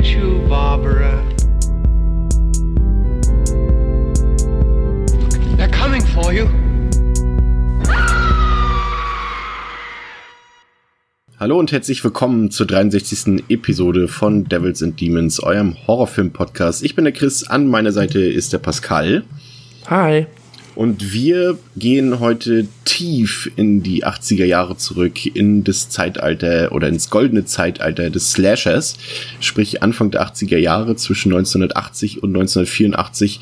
get you, Barbara. They're coming for you. Hallo und herzlich willkommen zur 63. Episode von Devils and Demons, eurem Horrorfilm-Podcast. Ich bin der Chris, an meiner Seite ist der Pascal. Hi. Und wir gehen heute tief in die 80er Jahre zurück, in das Zeitalter oder ins goldene Zeitalter des Slashers, sprich Anfang der 80er Jahre zwischen 1980 und 1984.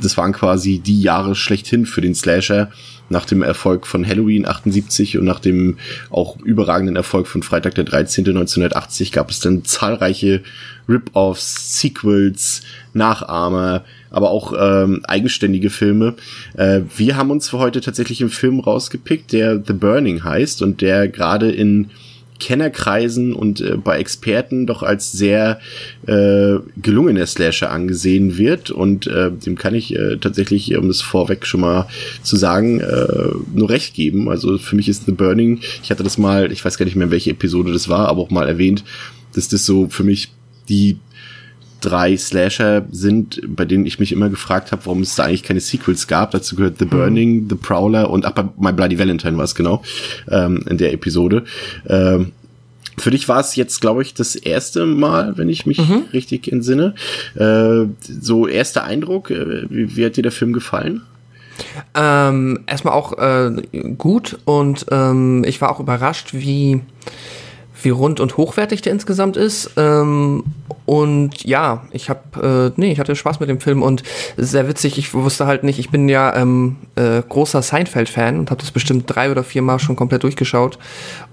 Das waren quasi die Jahre schlechthin für den Slasher nach dem Erfolg von Halloween 78 und nach dem auch überragenden Erfolg von Freitag der 13. 1980 gab es dann zahlreiche Rip-Offs, Sequels, Nachahmer, aber auch ähm, eigenständige Filme. Äh, wir haben uns für heute tatsächlich einen Film rausgepickt, der The Burning heißt und der gerade in Kennerkreisen und äh, bei Experten doch als sehr äh, gelungener Slasher angesehen wird. Und äh, dem kann ich äh, tatsächlich, um es vorweg schon mal zu sagen, äh, nur recht geben. Also für mich ist The Burning, ich hatte das mal, ich weiß gar nicht mehr, welche Episode das war, aber auch mal erwähnt, dass das so für mich die drei Slasher sind, bei denen ich mich immer gefragt habe, warum es da eigentlich keine Sequels gab. Dazu gehört The Burning, mhm. The Prowler und ach, bei My Bloody Valentine war es genau ähm, in der Episode. Ähm, für dich war es jetzt, glaube ich, das erste Mal, wenn ich mich mhm. richtig entsinne. Äh, so erster Eindruck, äh, wie, wie hat dir der Film gefallen? Ähm, erstmal auch äh, gut und ähm, ich war auch überrascht, wie wie rund und hochwertig der insgesamt ist. Ähm, und ja, ich habe, äh, nee, ich hatte Spaß mit dem Film und sehr witzig. Ich wusste halt nicht, ich bin ja ähm, äh, großer Seinfeld-Fan und habe das bestimmt drei oder vier Mal schon komplett durchgeschaut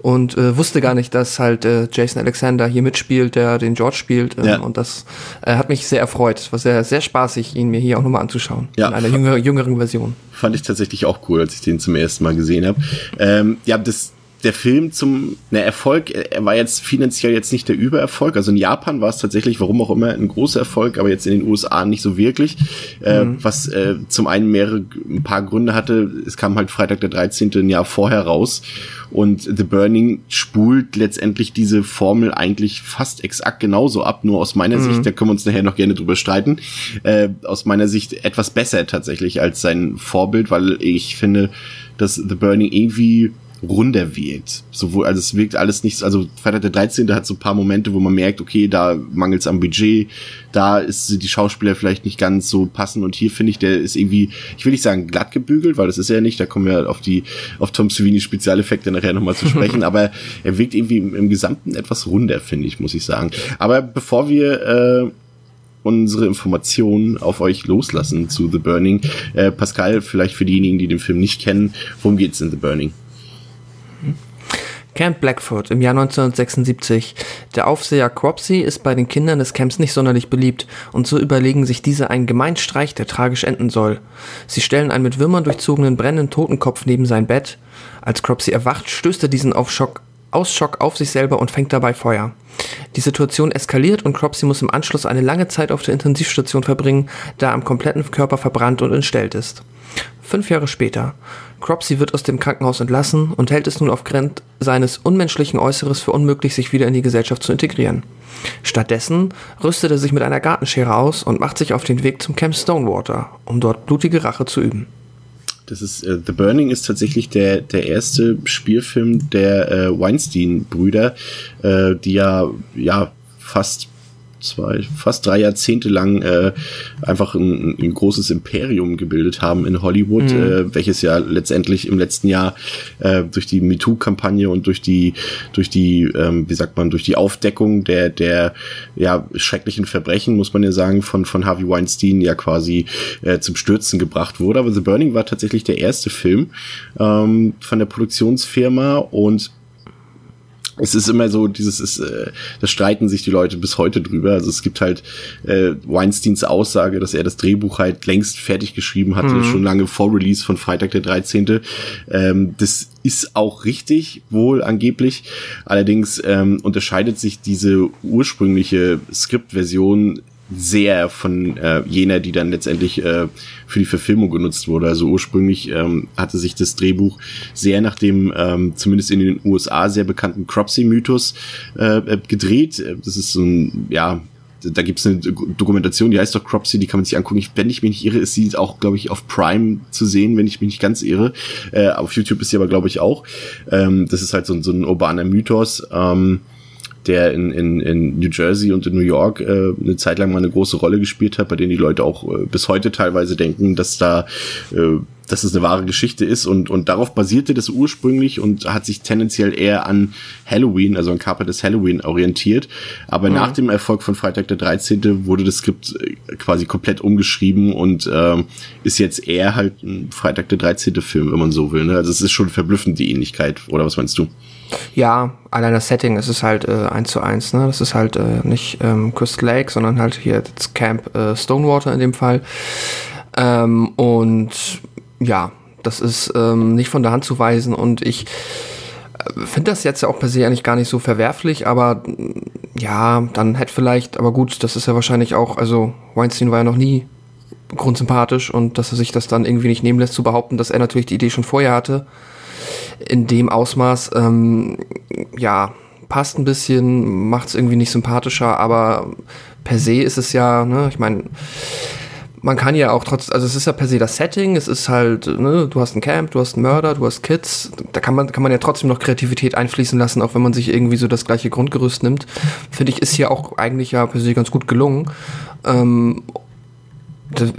und äh, wusste gar nicht, dass halt äh, Jason Alexander hier mitspielt, der den George spielt. Ähm, ja. Und das äh, hat mich sehr erfreut. Es war sehr, sehr spaßig, ihn mir hier auch nochmal anzuschauen. Ja. In einer jüngeren, jüngeren Version. Fand ich tatsächlich auch cool, als ich den zum ersten Mal gesehen habe. Ähm, ja, das der Film zum na, Erfolg, er war jetzt finanziell jetzt nicht der Übererfolg. Also in Japan war es tatsächlich, warum auch immer, ein großer Erfolg, aber jetzt in den USA nicht so wirklich. Äh, mhm. Äh, was äh, zum einen mehrere, ein paar Gründe hatte. Es kam halt Freitag der 13. ein Jahr vorher raus. Und The Burning spult letztendlich diese Formel eigentlich fast exakt genauso ab, nur aus meiner mhm. Sicht, da können wir uns nachher noch gerne drüber streiten, äh, aus meiner Sicht etwas besser tatsächlich als sein Vorbild, weil ich finde, dass The Burning irgendwie runder wirkt. Sowohl, also es wirkt alles nicht, also Freitag der 13. hat so ein paar Momente, wo man merkt, okay, da mangelt es am Budget, da ist die Schauspieler vielleicht nicht ganz so passend und hier finde ich, der ist irgendwie, ich will nicht sagen glatt gebügelt, weil das ist er nicht, da kommen wir auf die, auf Tom Savini Spezialeffekte nachher nochmal zu sprechen, aber er wirkt irgendwie im, im Gesamten etwas runder, finde ich, muss ich sagen. Aber bevor wir, äh, unsere Informationen auf euch loslassen zu The Burning. Äh, Pascal, vielleicht für diejenigen, die den Film nicht kennen, worum geht's in The Burning? Camp Blackfoot im Jahr 1976. Der Aufseher Cropsey ist bei den Kindern des Camps nicht sonderlich beliebt und so überlegen sich diese einen gemeinen Streich, der tragisch enden soll. Sie stellen einen mit Würmern durchzogenen brennenden Totenkopf neben sein Bett. Als Cropsey erwacht, stößt er diesen auf Schock, aus Schock auf sich selber und fängt dabei Feuer. Die Situation eskaliert und Cropsey muss im Anschluss eine lange Zeit auf der Intensivstation verbringen, da er am kompletten Körper verbrannt und entstellt ist. Fünf Jahre später. Cropsey wird aus dem Krankenhaus entlassen und hält es nun aufgrund seines unmenschlichen Äußeres für unmöglich, sich wieder in die Gesellschaft zu integrieren. Stattdessen rüstet er sich mit einer Gartenschere aus und macht sich auf den Weg zum Camp Stonewater, um dort blutige Rache zu üben. Das ist äh, The Burning ist tatsächlich der der erste Spielfilm der äh, Weinstein-Brüder, äh, die ja ja fast zwei, fast drei Jahrzehnte lang äh, einfach ein, ein großes Imperium gebildet haben in Hollywood, mhm. äh, welches ja letztendlich im letzten Jahr äh, durch die MeToo-Kampagne und durch die, durch die, ähm, wie sagt man, durch die Aufdeckung der, der ja, schrecklichen Verbrechen, muss man ja sagen, von, von Harvey Weinstein ja quasi äh, zum Stürzen gebracht wurde. Aber The Burning war tatsächlich der erste Film ähm, von der Produktionsfirma und es ist immer so, dieses ist, äh, da streiten sich die Leute bis heute drüber. Also es gibt halt äh, Weinsteins Aussage, dass er das Drehbuch halt längst fertig geschrieben hatte, mhm. schon lange vor Release von Freitag der 13. Ähm, das ist auch richtig, wohl angeblich. Allerdings ähm, unterscheidet sich diese ursprüngliche Skriptversion sehr von äh, jener, die dann letztendlich äh, für die Verfilmung genutzt wurde. Also ursprünglich ähm, hatte sich das Drehbuch sehr nach dem ähm, zumindest in den USA sehr bekannten Cropsey-Mythos äh, äh gedreht. Das ist so ein, ja, da gibt's eine Dokumentation, die heißt doch Cropsy, die kann man sich angucken. Ich, wenn ich mich nicht irre, ist sie auch, glaube ich, auf Prime zu sehen, wenn ich mich nicht ganz irre. Äh, auf YouTube ist sie aber, glaube ich, auch. Ähm, das ist halt so, so ein urbaner Mythos. Ähm, der in, in, in New Jersey und in New York äh, eine Zeit lang mal eine große Rolle gespielt hat, bei denen die Leute auch äh, bis heute teilweise denken, dass da äh, dass es eine wahre Geschichte ist und, und darauf basierte das ursprünglich und hat sich tendenziell eher an Halloween, also an Carpenters Halloween orientiert. Aber mhm. nach dem Erfolg von Freitag der 13. wurde das Skript äh, quasi komplett umgeschrieben und äh, ist jetzt eher halt ein Freitag der 13. Film, wenn man so will. Ne? Also es ist schon verblüffend die Ähnlichkeit, oder was meinst du? Ja, allein das Setting, es ist halt äh, eins zu eins, ne? Das ist halt äh, nicht ähm, Crystal Lake, sondern halt hier das Camp äh, Stonewater in dem Fall. Ähm, und ja, das ist ähm, nicht von der Hand zu weisen und ich äh, finde das jetzt ja auch per se eigentlich gar nicht so verwerflich, aber ja, dann hätte vielleicht, aber gut, das ist ja wahrscheinlich auch, also Weinstein war ja noch nie grundsympathisch und dass er sich das dann irgendwie nicht nehmen lässt zu behaupten, dass er natürlich die Idee schon vorher hatte in dem Ausmaß, ähm, ja, passt ein bisschen, macht es irgendwie nicht sympathischer, aber per se ist es ja, ne, ich meine, man kann ja auch trotz, also es ist ja per se das Setting, es ist halt, ne, du hast ein Camp, du hast einen Mörder, du hast Kids, da kann man, kann man ja trotzdem noch Kreativität einfließen lassen, auch wenn man sich irgendwie so das gleiche Grundgerüst nimmt. Finde ich, ist hier auch eigentlich ja per se ganz gut gelungen. Ähm,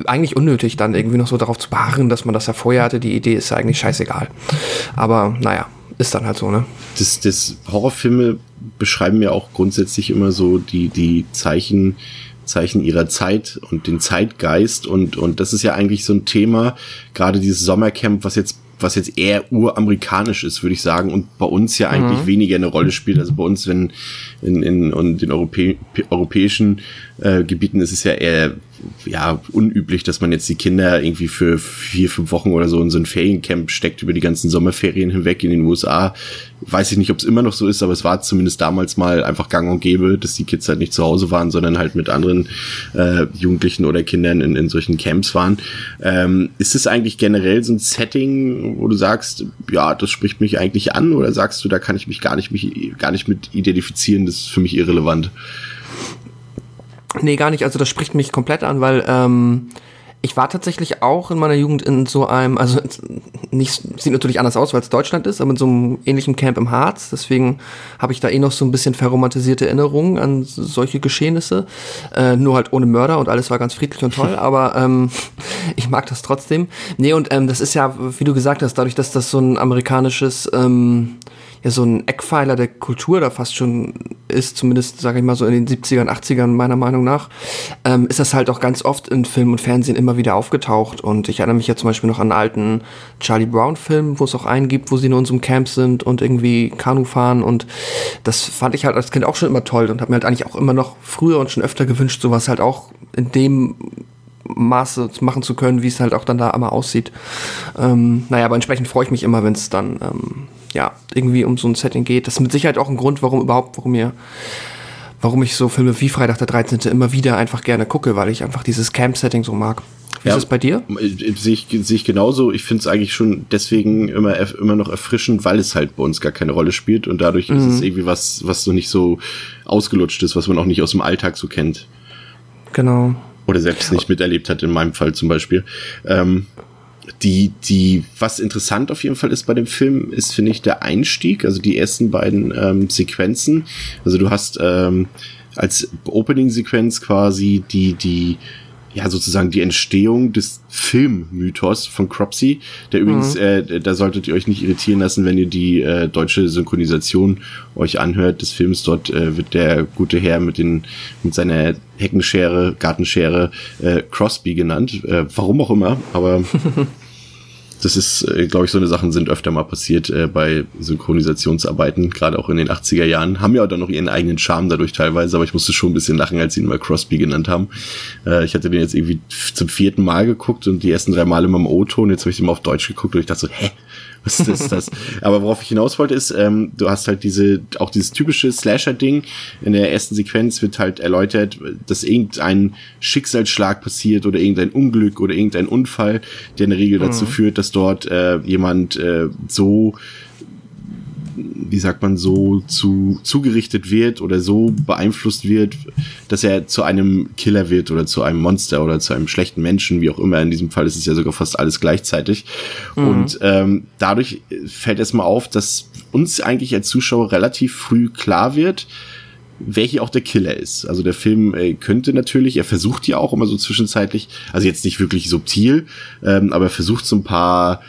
eigentlich unnötig, dann irgendwie noch so darauf zu beharren, dass man das ja vorher hatte. Die Idee ist ja eigentlich scheißegal. Aber naja, ist dann halt so, ne? Das, das Horrorfilme beschreiben ja auch grundsätzlich immer so die, die Zeichen, Zeichen ihrer Zeit und den Zeitgeist und, und das ist ja eigentlich so ein Thema, gerade dieses Sommercamp, was jetzt was jetzt eher uramerikanisch ist, würde ich sagen, und bei uns ja eigentlich mhm. weniger eine Rolle spielt. Also bei uns, wenn in, in, in den Europä europäischen äh, Gebieten ist es ja eher ja, unüblich, dass man jetzt die Kinder irgendwie für vier, fünf Wochen oder so in so ein Feriencamp steckt über die ganzen Sommerferien hinweg in den USA. Weiß ich nicht, ob es immer noch so ist, aber es war zumindest damals mal einfach gang und gäbe, dass die Kids halt nicht zu Hause waren, sondern halt mit anderen äh, Jugendlichen oder Kindern in, in solchen Camps waren. Ähm, ist es eigentlich generell so ein Setting, wo du sagst, ja, das spricht mich eigentlich an oder sagst du, da kann ich mich gar nicht, mich gar nicht mit identifizieren, das ist für mich irrelevant? Nee, gar nicht. Also das spricht mich komplett an, weil ähm, ich war tatsächlich auch in meiner Jugend in so einem, also nicht, sieht natürlich anders aus, weil es Deutschland ist, aber in so einem ähnlichen Camp im Harz. Deswegen habe ich da eh noch so ein bisschen verromantisierte Erinnerungen an solche Geschehnisse. Äh, nur halt ohne Mörder und alles war ganz friedlich und toll, aber ähm, ich mag das trotzdem. Nee, und ähm, das ist ja, wie du gesagt hast, dadurch, dass das so ein amerikanisches ähm, ja so ein Eckpfeiler der Kultur da fast schon ist, zumindest sage ich mal so in den 70ern, 80ern meiner Meinung nach, ähm, ist das halt auch ganz oft in Film und Fernsehen immer wieder aufgetaucht. Und ich erinnere mich ja zum Beispiel noch an einen alten Charlie Brown-Film, wo es auch einen gibt, wo sie in unserem Camp sind und irgendwie Kanu fahren. Und das fand ich halt als Kind auch schon immer toll und habe mir halt eigentlich auch immer noch früher und schon öfter gewünscht, sowas halt auch in dem Maße machen zu können, wie es halt auch dann da immer aussieht. Ähm, naja, aber entsprechend freue ich mich immer, wenn es dann ähm, ja, irgendwie um so ein Setting geht. Das ist mit Sicherheit auch ein Grund, warum überhaupt, warum mir warum ich so Filme wie Freitag der 13. immer wieder einfach gerne gucke, weil ich einfach dieses Camp-Setting so mag. Wie ja, ist es bei dir? Sehe ich, sehe ich genauso. Ich finde es eigentlich schon deswegen immer, immer noch erfrischend, weil es halt bei uns gar keine Rolle spielt und dadurch mhm. ist es irgendwie was, was so nicht so ausgelutscht ist, was man auch nicht aus dem Alltag so kennt. Genau. Oder selbst nicht miterlebt hat, in meinem Fall zum Beispiel. Ähm, die, die, was interessant auf jeden Fall ist bei dem Film, ist, finde ich, der Einstieg, also die ersten beiden ähm, Sequenzen. Also du hast ähm, als Opening-Sequenz quasi die, die, ja, sozusagen die Entstehung des Filmmythos von Cropsy, der übrigens, mhm. äh, da solltet ihr euch nicht irritieren lassen, wenn ihr die äh, deutsche Synchronisation euch anhört des Films. Dort äh, wird der gute Herr mit den, mit seiner Heckenschere, Gartenschere, äh, Crosby genannt. Äh, warum auch immer, aber das ist, äh, glaube ich, so eine Sachen sind öfter mal passiert äh, bei Synchronisationsarbeiten, gerade auch in den 80er Jahren. Haben ja auch dann noch ihren eigenen Charme dadurch teilweise, aber ich musste schon ein bisschen lachen, als sie ihn mal Crosby genannt haben. Äh, ich hatte den jetzt irgendwie zum vierten Mal geguckt und die ersten drei Male immer im O-Ton. Jetzt habe ich den mal auf Deutsch geguckt und ich dachte so, hä? Was ist das? Aber worauf ich hinaus wollte, ist, ähm, du hast halt diese, auch dieses typische Slasher-Ding. In der ersten Sequenz wird halt erläutert, dass irgendein Schicksalsschlag passiert oder irgendein Unglück oder irgendein Unfall, der in der Regel dazu mhm. führt, dass dort äh, jemand äh, so wie sagt man, so zu, zugerichtet wird oder so beeinflusst wird, dass er zu einem Killer wird oder zu einem Monster oder zu einem schlechten Menschen, wie auch immer. In diesem Fall ist es ja sogar fast alles gleichzeitig. Mhm. Und ähm, dadurch fällt erstmal auf, dass uns eigentlich als Zuschauer relativ früh klar wird, hier auch der Killer ist. Also der Film äh, könnte natürlich, er versucht ja auch immer so zwischenzeitlich, also jetzt nicht wirklich subtil, ähm, aber er versucht so ein paar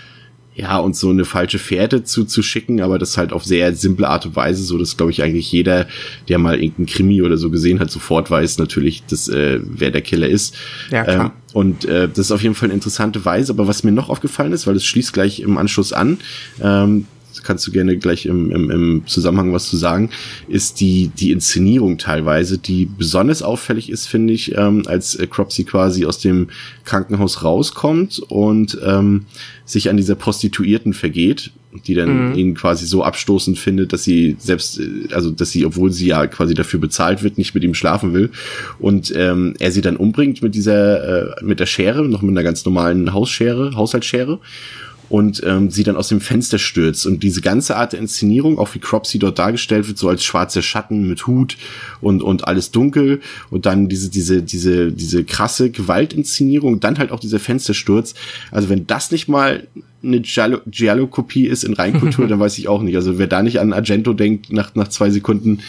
ja, uns so eine falsche Fährte zu, zu schicken, aber das halt auf sehr simple Art und Weise, so dass, glaube ich, eigentlich jeder, der mal irgendeinen Krimi oder so gesehen hat, sofort weiß natürlich, dass, äh, wer der Killer ist. Ja, klar. Ähm, und äh, das ist auf jeden Fall eine interessante Weise, aber was mir noch aufgefallen ist, weil es schließt gleich im Anschluss an, ähm, kannst du gerne gleich im, im, im Zusammenhang was zu sagen, ist die, die Inszenierung teilweise, die besonders auffällig ist, finde ich, ähm, als äh, Cropsy quasi aus dem Krankenhaus rauskommt und ähm, sich an dieser Prostituierten vergeht, die dann mhm. ihn quasi so abstoßend findet, dass sie selbst, äh, also dass sie, obwohl sie ja quasi dafür bezahlt wird, nicht mit ihm schlafen will und ähm, er sie dann umbringt mit dieser, äh, mit der Schere, noch mit einer ganz normalen Hausschere, Haushaltsschere und ähm, sie dann aus dem Fenster stürzt. Und diese ganze Art der Inszenierung, auch wie Cropsy dort dargestellt wird, so als schwarzer Schatten mit Hut und, und alles dunkel und dann diese, diese, diese, diese krasse Gewaltinszenierung, dann halt auch dieser Fenstersturz. Also wenn das nicht mal eine Giallo-Kopie ist in Reinkultur, dann weiß ich auch nicht. Also wer da nicht an Argento denkt, nach, nach zwei Sekunden,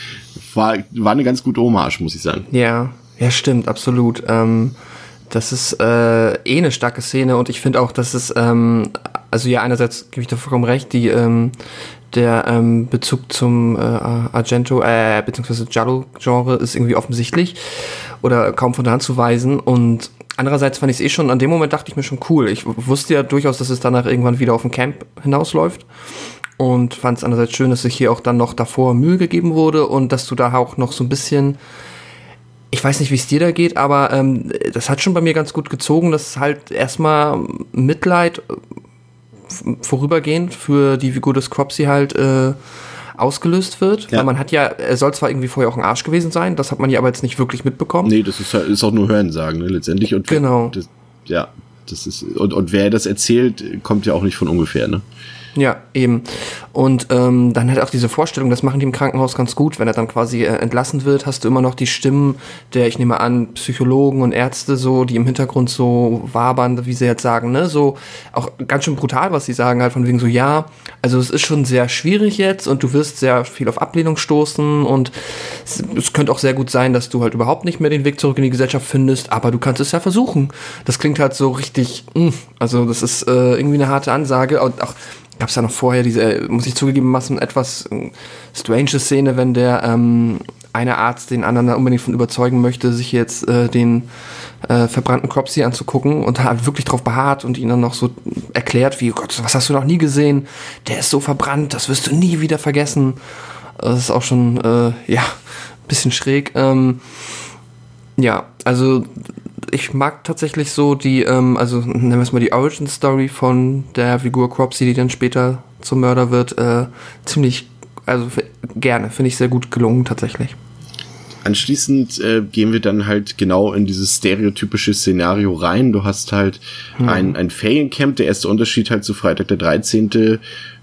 war, war eine ganz gute Hommage, muss ich sagen. Ja, ja, stimmt, absolut. Ähm, das ist äh, eh eine starke Szene und ich finde auch, dass es ähm, also ja, einerseits gebe ich da vollkommen recht, die, ähm, der ähm, Bezug zum äh, Argento, äh, beziehungsweise Giallo-Genre ist irgendwie offensichtlich oder kaum von der Hand zu weisen und andererseits fand ich es eh schon, an dem Moment dachte ich mir schon cool. Ich wusste ja durchaus, dass es danach irgendwann wieder auf ein Camp hinausläuft und fand es andererseits schön, dass sich hier auch dann noch davor Mühe gegeben wurde und dass du da auch noch so ein bisschen ich weiß nicht, wie es dir da geht, aber ähm, das hat schon bei mir ganz gut gezogen, dass halt erstmal Mitleid vorübergehend für die Figur des Cropsy halt äh, ausgelöst wird. Ja. Weil man hat ja, er soll zwar irgendwie vorher auch ein Arsch gewesen sein, das hat man ja aber jetzt nicht wirklich mitbekommen. Nee, das ist, ist auch nur Hörensagen, ne, letztendlich. Und genau. Das, ja, das ist, und, und wer das erzählt, kommt ja auch nicht von ungefähr, ne? Ja, eben. Und ähm, dann hat auch diese Vorstellung, das machen die im Krankenhaus ganz gut, wenn er dann quasi äh, entlassen wird, hast du immer noch die Stimmen der, ich nehme an, Psychologen und Ärzte so, die im Hintergrund so wabern, wie sie jetzt sagen, ne, so auch ganz schön brutal, was sie sagen, halt von wegen so, ja, also es ist schon sehr schwierig jetzt und du wirst sehr viel auf Ablehnung stoßen und es, es könnte auch sehr gut sein, dass du halt überhaupt nicht mehr den Weg zurück in die Gesellschaft findest, aber du kannst es ja versuchen. Das klingt halt so richtig, mh, mm, also das ist äh, irgendwie eine harte Ansage und auch gab es ja noch vorher diese, muss ich zugegeben, etwas äh, strange Szene, wenn der ähm, eine Arzt den anderen unbedingt von überzeugen möchte, sich jetzt äh, den äh, verbrannten Cropsy anzugucken und hat wirklich drauf beharrt und ihn dann noch so erklärt, wie, oh Gott, was hast du noch nie gesehen? Der ist so verbrannt, das wirst du nie wieder vergessen. Das ist auch schon, äh, ja, bisschen schräg. Ähm, ja, also ich mag tatsächlich so die, ähm, also nennen wir es mal die Origin Story von der Figur Cropsy, die dann später zum Mörder wird, äh, ziemlich, also gerne, finde ich sehr gut gelungen tatsächlich. Anschließend äh, gehen wir dann halt genau in dieses stereotypische Szenario rein. Du hast halt hm. ein, ein Feriencamp. Der erste Unterschied halt zu Freitag der 13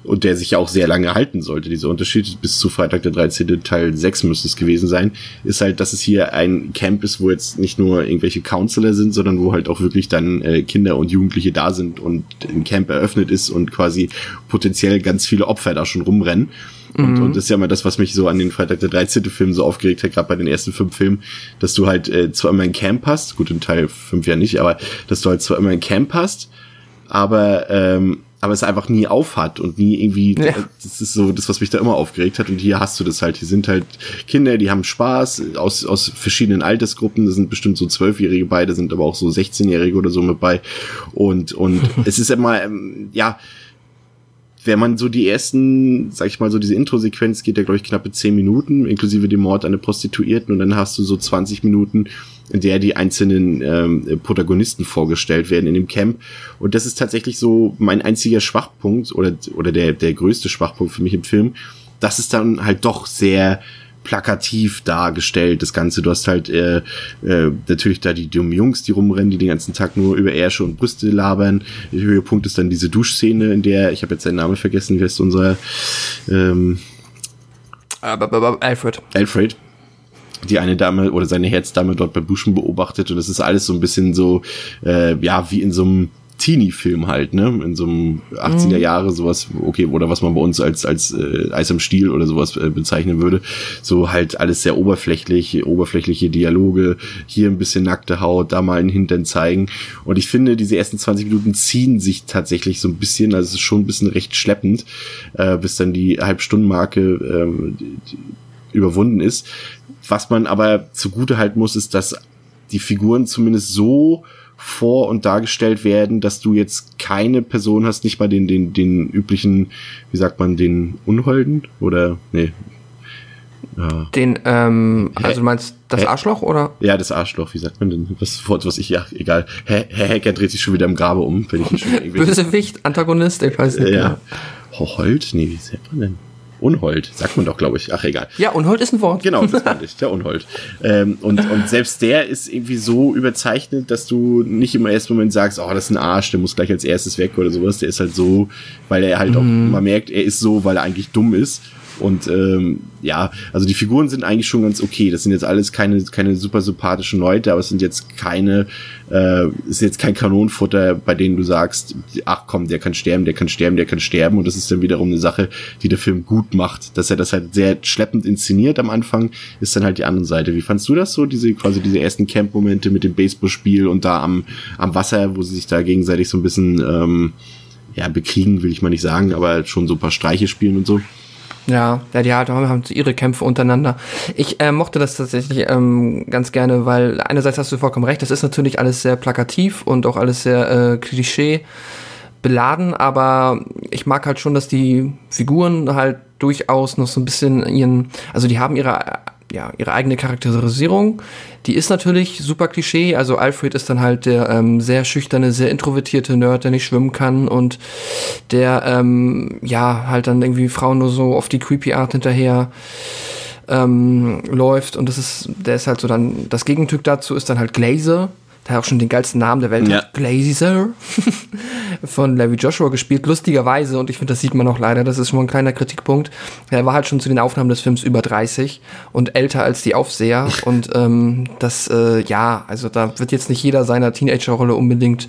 und der sich ja auch sehr lange halten sollte, dieser Unterschied, bis zu Freitag der 13. Teil 6 müsste es gewesen sein, ist halt, dass es hier ein Camp ist, wo jetzt nicht nur irgendwelche Counselor sind, sondern wo halt auch wirklich dann äh, Kinder und Jugendliche da sind und ein Camp eröffnet ist und quasi potenziell ganz viele Opfer da schon rumrennen. Und, mhm. und das ist ja mal das, was mich so an den Freitag der 13. Film so aufgeregt hat, gerade bei den ersten fünf Filmen, dass du halt äh, zwar immer ein Camp hast, gut, in Teil 5 ja nicht, aber dass du halt zwar immer ein Camp hast, aber ähm, aber es einfach nie aufhat und nie irgendwie, ja. das ist so das, was mich da immer aufgeregt hat. Und hier hast du das halt. Hier sind halt Kinder, die haben Spaß aus, aus verschiedenen Altersgruppen. Das sind bestimmt so Zwölfjährige beide, sind aber auch so 16-Jährige oder so mit bei. Und, und es ist immer, ähm, ja, wenn man so die ersten, sag ich mal, so diese Intro-Sequenz geht ja, glaube ich, knappe zehn Minuten, inklusive dem Mord an eine Prostituierten und dann hast du so 20 Minuten, in der die einzelnen ähm, Protagonisten vorgestellt werden in dem Camp. Und das ist tatsächlich so mein einziger Schwachpunkt oder, oder der, der größte Schwachpunkt für mich im Film, dass es dann halt doch sehr plakativ dargestellt, das Ganze. Du hast halt äh, äh, natürlich da die dummen Jungs, die rumrennen, die den ganzen Tag nur über Ärsche und Brüste labern. Der Höhepunkt ist dann diese Duschszene, in der, ich habe jetzt seinen Namen vergessen, wie heißt unser ähm, Alfred. Alfred die eine Dame oder seine Herzdame dort beim Duschen beobachtet und das ist alles so ein bisschen so, äh, ja, wie in so einem Teenie-Film halt, ne? In so einem 80er Jahre sowas, okay, oder was man bei uns als, als äh, Eis am Stiel oder sowas äh, bezeichnen würde. So halt alles sehr oberflächlich, oberflächliche Dialoge, hier ein bisschen nackte Haut, da mal einen Hintern zeigen. Und ich finde, diese ersten 20 Minuten ziehen sich tatsächlich so ein bisschen, also es ist schon ein bisschen recht schleppend, äh, bis dann die Halbstundenmarke ähm, überwunden ist. Was man aber zugute halten muss, ist, dass die Figuren zumindest so vor und dargestellt werden, dass du jetzt keine Person hast, nicht mal den, den, den üblichen, wie sagt man, den Unholden oder, nee. Ja. Den, ähm, also du meinst das Hä? Arschloch oder? Ja, das Arschloch, wie sagt man denn? Was Wort, was ich, ja, egal. Herr, Hacker dreht sich schon wieder im Grabe um, wenn ich ihn schon irgendwie. Bösewicht, Antagonist, ich weiß nicht. ja. genau. Hochold? Nee, wie sagt man denn? Unhold, sagt man doch, glaube ich. Ach, egal. Ja, Unhold ist ein Wort. Genau, das fand ich, der Unhold. Ähm, und, und selbst der ist irgendwie so überzeichnet, dass du nicht im ersten Moment sagst, oh, das ist ein Arsch, der muss gleich als erstes weg oder sowas. Der ist halt so, weil er halt auch, man merkt, er ist so, weil er eigentlich dumm ist. Und ähm, ja, also die Figuren sind eigentlich schon ganz okay. Das sind jetzt alles keine, keine super sympathischen Leute, aber es sind jetzt keine, äh, ist jetzt kein Kanonenfutter, bei denen du sagst, ach komm, der kann sterben, der kann sterben, der kann sterben. Und das ist dann wiederum eine Sache, die der Film gut macht. Dass er das halt sehr schleppend inszeniert am Anfang, ist dann halt die andere Seite. Wie fandst du das so, diese quasi diese ersten Camp-Momente mit dem Baseballspiel und da am, am Wasser, wo sie sich da gegenseitig so ein bisschen ähm, ja, bekriegen, will ich mal nicht sagen, aber schon so ein paar Streiche spielen und so. Ja, ja, die haben so ihre Kämpfe untereinander. Ich äh, mochte das tatsächlich ähm, ganz gerne, weil einerseits hast du vollkommen recht, das ist natürlich alles sehr plakativ und auch alles sehr äh, Klischee beladen, aber ich mag halt schon, dass die Figuren halt durchaus noch so ein bisschen ihren, also die haben ihre ja, ihre eigene Charakterisierung. Die ist natürlich super Klischee. Also Alfred ist dann halt der ähm, sehr schüchterne, sehr introvertierte Nerd, der nicht schwimmen kann und der ähm, ja halt dann irgendwie Frauen nur so auf die creepy Art hinterher ähm, läuft. Und das ist, der ist halt so dann, das Gegenstück dazu ist dann halt Glazer, der auch schon den geilsten Namen der Welt Ja. hat. Glazer. Von Larry Joshua gespielt, lustigerweise. Und ich finde, das sieht man auch leider. Das ist schon ein kleiner Kritikpunkt. Er war halt schon zu den Aufnahmen des Films über 30 und älter als die Aufseher. Und ähm, das, äh, ja, also da wird jetzt nicht jeder seiner Teenager-Rolle unbedingt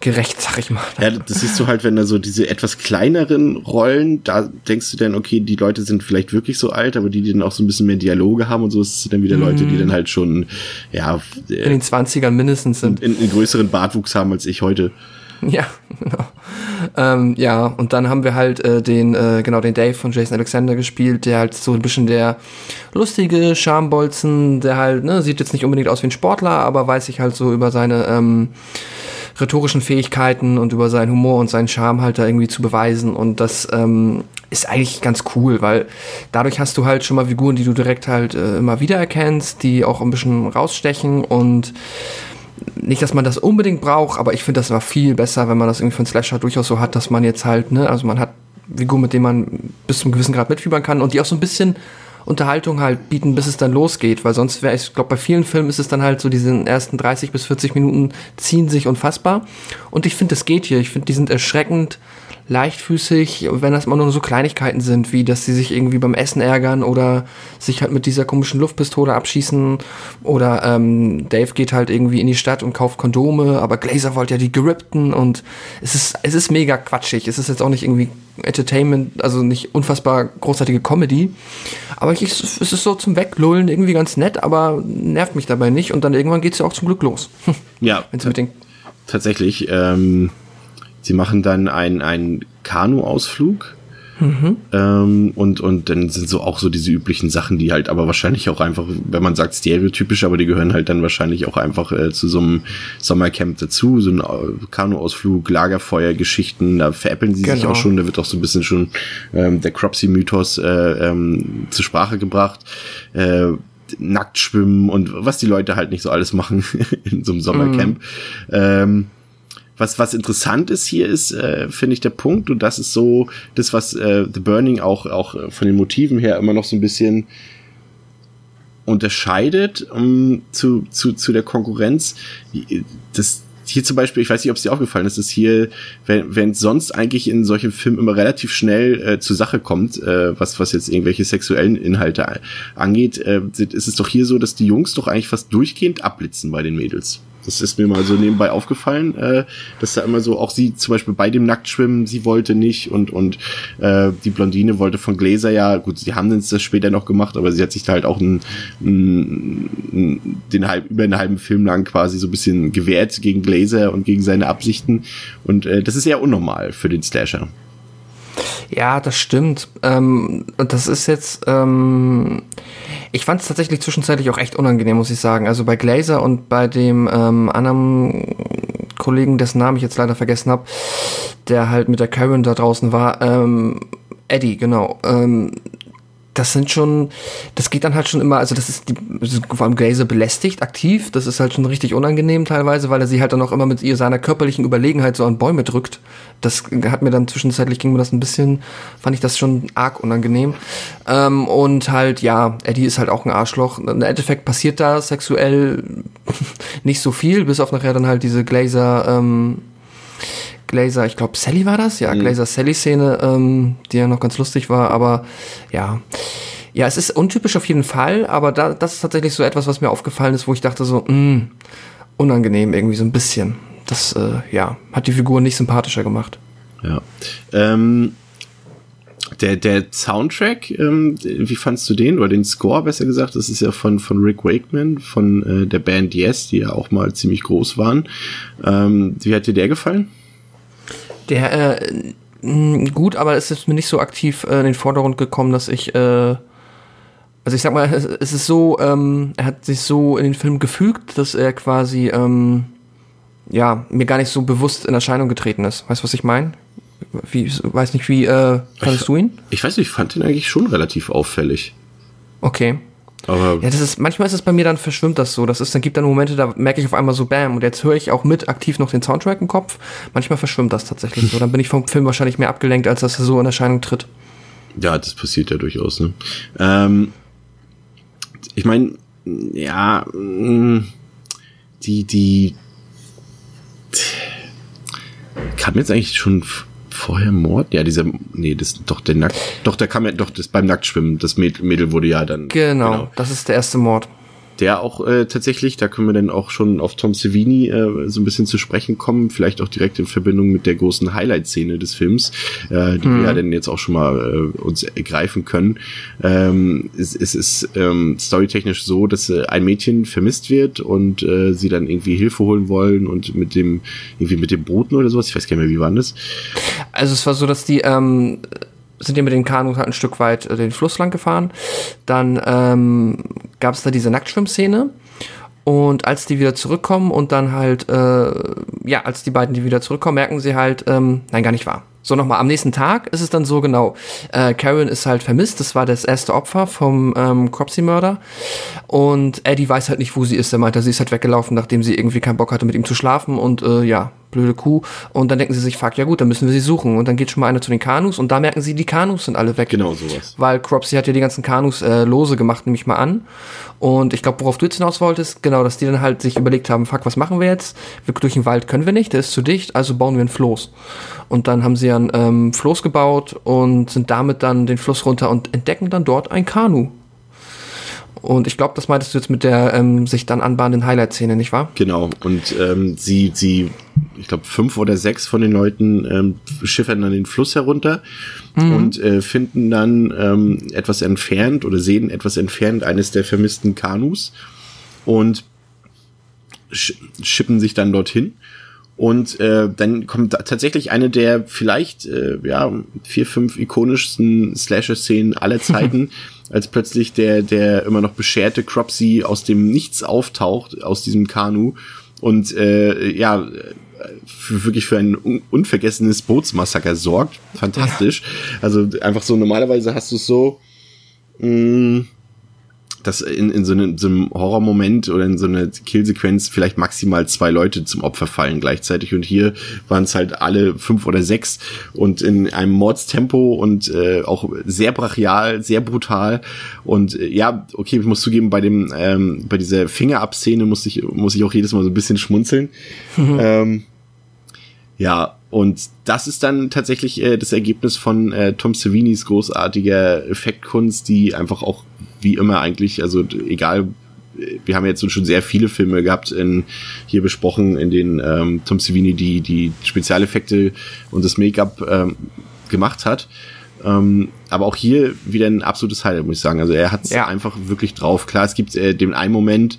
gerecht, sag ich mal. Ja, das siehst du halt, wenn da so diese etwas kleineren Rollen, da denkst du dann, okay, die Leute sind vielleicht wirklich so alt, aber die, die dann auch so ein bisschen mehr Dialoge haben und so, ist dann wieder Leute, die dann halt schon, ja, In äh, den 20ern mindestens sind. in, in größeren Bartwuchs haben als ich heute. Ja, genau. Ähm, ja, und dann haben wir halt äh, den, äh, genau, den Dave von Jason Alexander gespielt, der halt so ein bisschen der lustige Schambolzen, der halt, ne, sieht jetzt nicht unbedingt aus wie ein Sportler, aber weiß sich halt so über seine ähm, rhetorischen Fähigkeiten und über seinen Humor und seinen Charme halt da irgendwie zu beweisen. Und das ähm, ist eigentlich ganz cool, weil dadurch hast du halt schon mal Figuren, die du direkt halt äh, immer wieder erkennst, die auch ein bisschen rausstechen und nicht, dass man das unbedingt braucht, aber ich finde das war viel besser, wenn man das irgendwie einen Slasher durchaus so hat, dass man jetzt halt, ne, also man hat Figuren, mit denen man bis zum gewissen Grad mitfiebern kann und die auch so ein bisschen Unterhaltung halt bieten, bis es dann losgeht, weil sonst wäre, ich glaube, bei vielen Filmen ist es dann halt so, diese ersten 30 bis 40 Minuten ziehen sich unfassbar. Und ich finde, das geht hier, ich finde, die sind erschreckend leichtfüßig, wenn das immer nur so Kleinigkeiten sind, wie dass sie sich irgendwie beim Essen ärgern oder sich halt mit dieser komischen Luftpistole abschießen oder ähm, Dave geht halt irgendwie in die Stadt und kauft Kondome, aber Glazer wollte ja die gerippten und es ist, es ist mega quatschig. Es ist jetzt auch nicht irgendwie Entertainment, also nicht unfassbar großartige Comedy, aber ich, es ist so zum Weglullen irgendwie ganz nett, aber nervt mich dabei nicht und dann irgendwann geht es ja auch zum Glück los. Ja, Wenn sie mit den tatsächlich. Ähm, sie machen dann einen, Kanu-Ausflug. Ähm, und, und dann sind so auch so diese üblichen Sachen, die halt aber wahrscheinlich auch einfach, wenn man sagt stereotypisch, aber die gehören halt dann wahrscheinlich auch einfach äh, zu so einem Sommercamp dazu, so ein äh, Kanu-Ausflug, Lagerfeuer-Geschichten, da veräppeln sie sich Genau. auch schon, da wird auch so ein bisschen schon ähm, der Cropsy-Mythos äh, ähm, zur Sprache gebracht. Äh, nackt schwimmen und was die Leute halt nicht so alles machen in so einem Sommercamp. Ähm, was, was interessant ist hier ist, äh, finde ich, der Punkt, und das ist so das, was äh, The Burning auch, auch äh, von den Motiven her immer noch so ein bisschen unterscheidet um, zu, zu, zu der Konkurrenz. Das, hier zum Beispiel, ich weiß nicht, ob es dir aufgefallen ist, dass hier, wenn, wenn sonst eigentlich in solchen Filmen immer relativ schnell äh, zur Sache kommt, äh, was, was jetzt irgendwelche sexuellen Inhalte angeht, äh, ist es doch hier so, dass die Jungs doch eigentlich fast durchgehend abblitzen bei den Mädels. Das ist mir mal so nebenbei aufgefallen, äh, dass da immer so, auch sie zum Beispiel bei dem Nacktschwimmen, sie wollte nicht und, und äh, die Blondine wollte von Gläser ja, gut, sie haben das später noch gemacht, aber sie hat sich da halt auch einen, einen, den halb, über einen halben Film lang quasi so ein bisschen gewehrt gegen Glazer und gegen seine Absichten. Und äh, das ist eher unnormal für den Slasher. Ja, das stimmt. Ähm, das ist jetzt, ähm, ich fand es tatsächlich zwischenzeitlich auch echt unangenehm, muss ich sagen. Also bei Glazer und bei dem ähm, anderen Kollegen, dessen Namen ich jetzt leider vergessen habe, der halt mit der Karen da draußen war, ähm, Eddie, genau. Ähm, das sind schon, das geht dann halt schon immer, also das ist die, vor allem Glazer belästigt aktiv, das ist halt schon richtig unangenehm teilweise, weil er sie halt dann auch immer mit ihr seiner körperlichen Überlegenheit so an Bäume drückt. Das hat mir dann zwischenzeitlich ging mir das ein bisschen, fand ich das schon arg unangenehm. Ähm, und halt, ja, Eddie ist halt auch ein Arschloch. Im Endeffekt passiert da sexuell nicht so viel, bis auf nachher dann halt diese Glazer, ähm, Glazer, ich glaube Sally war das, ja, mhm. Glazer Sally Szene, ähm, die ja noch ganz lustig war, aber ja. Ja, es ist untypisch auf jeden Fall, aber da, das ist tatsächlich so etwas, was mir aufgefallen ist, wo ich dachte so, mh, mm, unangenehm irgendwie so ein bisschen. Das, äh, ja, hat die Figur nicht sympathischer gemacht. Ja. Ähm, der, der Soundtrack, ähm, wie fandst du den? Oder den Score, besser gesagt? Das ist ja von, von Rick Wakeman, von äh, der Band Yes, die ja auch mal ziemlich groß waren. Ähm, wie hat dir der gefallen? Der, äh, gut, aber es ist mir nicht so aktiv äh, in den Vordergrund gekommen, dass ich, äh, also ich sag mal, es, es ist so, ähm, er hat sich so in den Film gefügt, dass er quasi, ähm, ja, mir gar nicht so bewusst in Erscheinung getreten ist. Weißt du, was ich meine? Wie, weiß nicht, wie äh, fandest ich, du ihn? Ich weiß nicht, ich fand ihn eigentlich schon relativ auffällig. Okay. Aber ja, das ist, manchmal ist es bei mir dann verschwimmt das so. Das ist, dann gibt dann Momente, da merke ich auf einmal so Bam und jetzt höre ich auch mit aktiv noch den Soundtrack im Kopf. Manchmal verschwimmt das tatsächlich so. Dann bin ich vom Film wahrscheinlich mehr abgelenkt, als dass er so in Erscheinung tritt. Ja, das passiert ja durchaus, ne? Ähm, ich meine, ja, mm, die, die, kam jetzt eigentlich schon vorher Mord? Ja, dieser, nee, das, doch, der Nackt, doch, der kam ja, doch, das beim Nacktschwimmen, das Mädel wurde ja dann. Genau, genau. das ist der erste Mord der auch äh, tatsächlich, da können wir dann auch schon auf Tom Savini äh, so ein bisschen zu sprechen kommen, vielleicht auch direkt in Verbindung mit der großen Highlight-Szene des Films, äh, die mhm. wir ja dann jetzt auch schon mal äh, uns ergreifen können. Ähm, es, es ist ähm, storytechnisch so, dass äh, ein Mädchen vermisst wird und äh, sie dann irgendwie Hilfe holen wollen und mit dem, irgendwie mit dem Booten oder sowas, ich weiß gar nicht mehr, wie war das? Also es war so, dass die ähm sind die mit den Kanus halt ein Stück weit äh, den Fluss lang gefahren. Dann ähm, gab es da diese Nacktschwimmszene. Und als die wieder zurückkommen und dann halt, äh, ja, als die beiden die wieder zurückkommen, merken sie halt, ähm, nein, gar nicht wahr. So nochmal, am nächsten Tag ist es dann so genau, äh, Karen ist halt vermisst, das war das erste Opfer vom ähm, Cropsey-Mörder und Eddie weiß halt nicht, wo sie ist, er meinte, sie ist halt weggelaufen, nachdem sie irgendwie keinen Bock hatte, mit ihm zu schlafen und äh, ja, blöde Kuh. Und dann denken sie sich, fuck, ja gut, dann müssen wir sie suchen. Und dann geht schon mal einer zu den Kanus und da merken sie, die Kanus sind alle weg. Genau sowas. Weil Cropsy hat ja die ganzen Kanus äh, lose gemacht, nehme ich mal an. Und ich glaube, worauf du jetzt hinaus wolltest, genau, dass die dann halt sich überlegt haben, fuck, was machen wir jetzt? Wir, durch den Wald können wir nicht, der ist zu dicht, also bauen wir ein Floß. Und dann haben sie ein ähm, Floß gebaut und sind damit dann den Fluss runter und entdecken dann dort ein Kanu. Und ich glaube, das meintest du jetzt mit der ähm, sich dann anbahnenden Highlight-Szene, nicht wahr? Genau. Und ähm, sie, sie, ich glaube, fünf oder sechs von den Leuten ähm, schiffern dann den Fluss herunter mhm. und äh, finden dann ähm, etwas entfernt oder sehen etwas entfernt eines der vermissten Kanus und sch schippen sich dann dorthin. Und äh, dann kommt tatsächlich eine der vielleicht äh, ja vier, fünf ikonischsten Slasher-Szenen aller Zeiten. Als plötzlich der, der immer noch bescherte Cropsy aus dem Nichts auftaucht, aus diesem Kanu und äh, ja, für, wirklich für ein un unvergessenes Bootsmassaker sorgt. Fantastisch. Ja. Also einfach so, normalerweise hast du es so, mh, mm, dass in, in so, einem, so einem Horrormoment oder in so einer Killsequenz vielleicht maximal zwei Leute zum Opfer fallen gleichzeitig und hier waren es halt alle fünf oder sechs und in einem Mordstempo und äh, auch sehr brachial, sehr brutal und äh, ja, okay, ich muss zugeben, bei dem ähm, bei dieser Fingerabszene muss ich muss ich auch jedes Mal so ein bisschen schmunzeln. Mhm. Ähm, ja, und das ist dann tatsächlich äh, das Ergebnis von äh, Tom Savinis großartiger Effektkunst, die einfach auch wie immer eigentlich, also egal, wir haben jetzt schon sehr viele Filme gehabt, in, hier besprochen, in denen ähm, Tom Savini die, die Spezialeffekte und das Make-up ähm, gemacht hat. Ähm, aber auch hier wieder ein absolutes Highlight, muss ich sagen. Also er hat es ja. einfach wirklich drauf. Klar, es gibt äh, den einen Moment,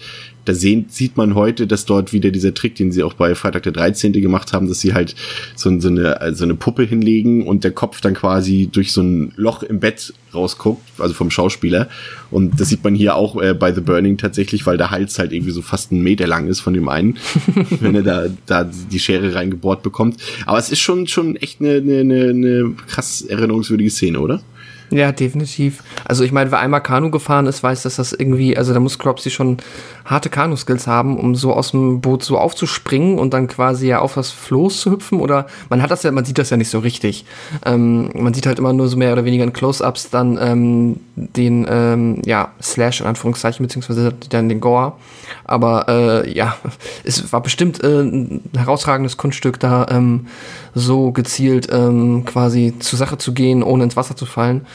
da sehen, sieht man heute, dass dort wieder dieser Trick, den sie auch bei Freitag der 13. gemacht haben, dass sie halt so, so, eine, so eine Puppe hinlegen und der Kopf dann quasi durch so ein Loch im Bett rausguckt, also vom Schauspieler. Und das sieht man hier auch äh, bei The Burning tatsächlich, weil der Hals halt irgendwie so fast einen Meter lang ist von dem einen, wenn er da, da die Schere reingebohrt bekommt. Aber es ist schon, schon echt eine, eine, eine krass erinnerungswürdige Szene, oder? Ja, definitiv. Also ich meine, wer einmal Kanu gefahren ist, weiß, dass das irgendwie, also da muss Cropsy schon harte Kanu-Skills haben, um so aus dem Boot so aufzuspringen und dann quasi ja auf das Floß zu hüpfen. Oder man hat das ja, man sieht das ja nicht so richtig. Ähm, man sieht halt immer nur so mehr oder weniger in Close-Ups dann ähm, den ähm, ja, Slash in Anführungszeichen, beziehungsweise dann den Gore. Aber äh, ja, es war bestimmt äh, ein herausragendes Kunststück, da ähm, so gezielt ähm, quasi zur Sache zu gehen, ohne ins Wasser zu fallen.